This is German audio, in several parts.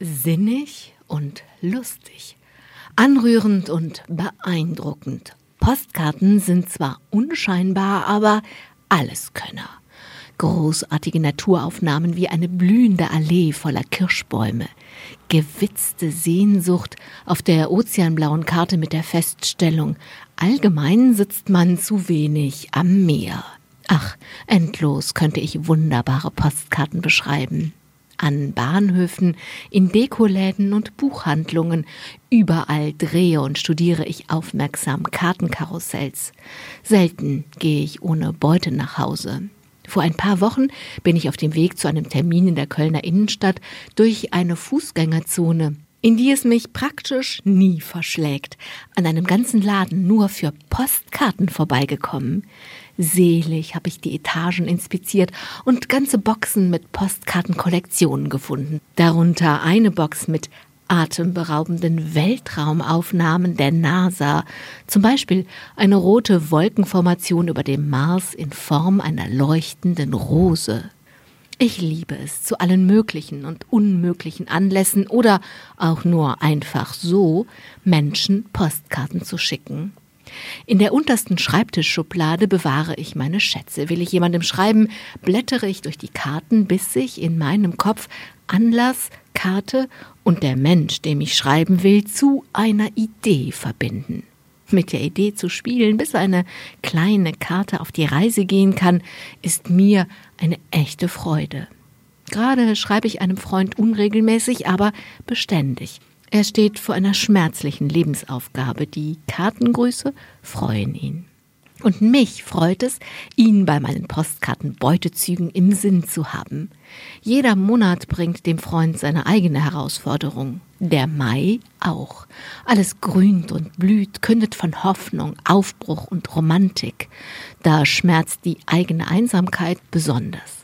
Sinnig und lustig, anrührend und beeindruckend. Postkarten sind zwar unscheinbar, aber Alleskönner. Großartige Naturaufnahmen wie eine blühende Allee voller Kirschbäume, gewitzte Sehnsucht auf der ozeanblauen Karte mit der Feststellung, allgemein sitzt man zu wenig am Meer. Ach, endlos könnte ich wunderbare Postkarten beschreiben an Bahnhöfen, in Dekoläden und Buchhandlungen. Überall drehe und studiere ich aufmerksam Kartenkarussells. Selten gehe ich ohne Beute nach Hause. Vor ein paar Wochen bin ich auf dem Weg zu einem Termin in der Kölner Innenstadt durch eine Fußgängerzone, in die es mich praktisch nie verschlägt, an einem ganzen Laden nur für Postkarten vorbeigekommen. Selig habe ich die Etagen inspiziert und ganze Boxen mit Postkartenkollektionen gefunden. Darunter eine Box mit atemberaubenden Weltraumaufnahmen der NASA, zum Beispiel eine rote Wolkenformation über dem Mars in Form einer leuchtenden Rose. Ich liebe es, zu allen möglichen und unmöglichen Anlässen oder auch nur einfach so Menschen Postkarten zu schicken. In der untersten Schreibtischschublade bewahre ich meine Schätze. Will ich jemandem schreiben, blättere ich durch die Karten, bis sich in meinem Kopf Anlass, Karte und der Mensch, dem ich schreiben will, zu einer Idee verbinden. Mit der Idee zu spielen, bis eine kleine Karte auf die Reise gehen kann, ist mir eine echte Freude. Gerade schreibe ich einem Freund unregelmäßig, aber beständig. Er steht vor einer schmerzlichen Lebensaufgabe. Die Kartengrüße freuen ihn. Und mich freut es, ihn bei meinen Postkartenbeutezügen im Sinn zu haben. Jeder Monat bringt dem Freund seine eigene Herausforderung. Der Mai auch. Alles grünt und blüht, kündet von Hoffnung, Aufbruch und Romantik. Da schmerzt die eigene Einsamkeit besonders.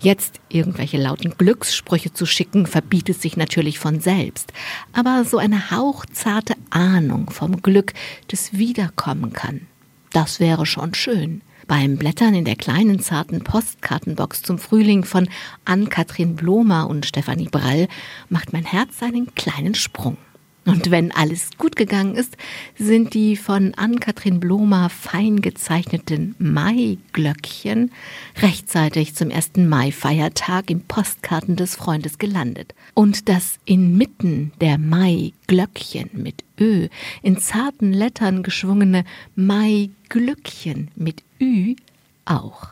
Jetzt irgendwelche lauten Glückssprüche zu schicken, verbietet sich natürlich von selbst. Aber so eine hauchzarte Ahnung vom Glück, das wiederkommen kann, das wäre schon schön. Beim Blättern in der kleinen zarten Postkartenbox zum Frühling von Ann-Kathrin Blomer und Stefanie Brall macht mein Herz einen kleinen Sprung. Und wenn alles gut gegangen ist, sind die von Ann-Kathrin Blomer fein gezeichneten Maiglöckchen rechtzeitig zum ersten Mai-Feiertag im Postkarten des Freundes gelandet. Und das inmitten der Maiglöckchen mit Ö in zarten Lettern geschwungene Maiglückchen mit Ü auch.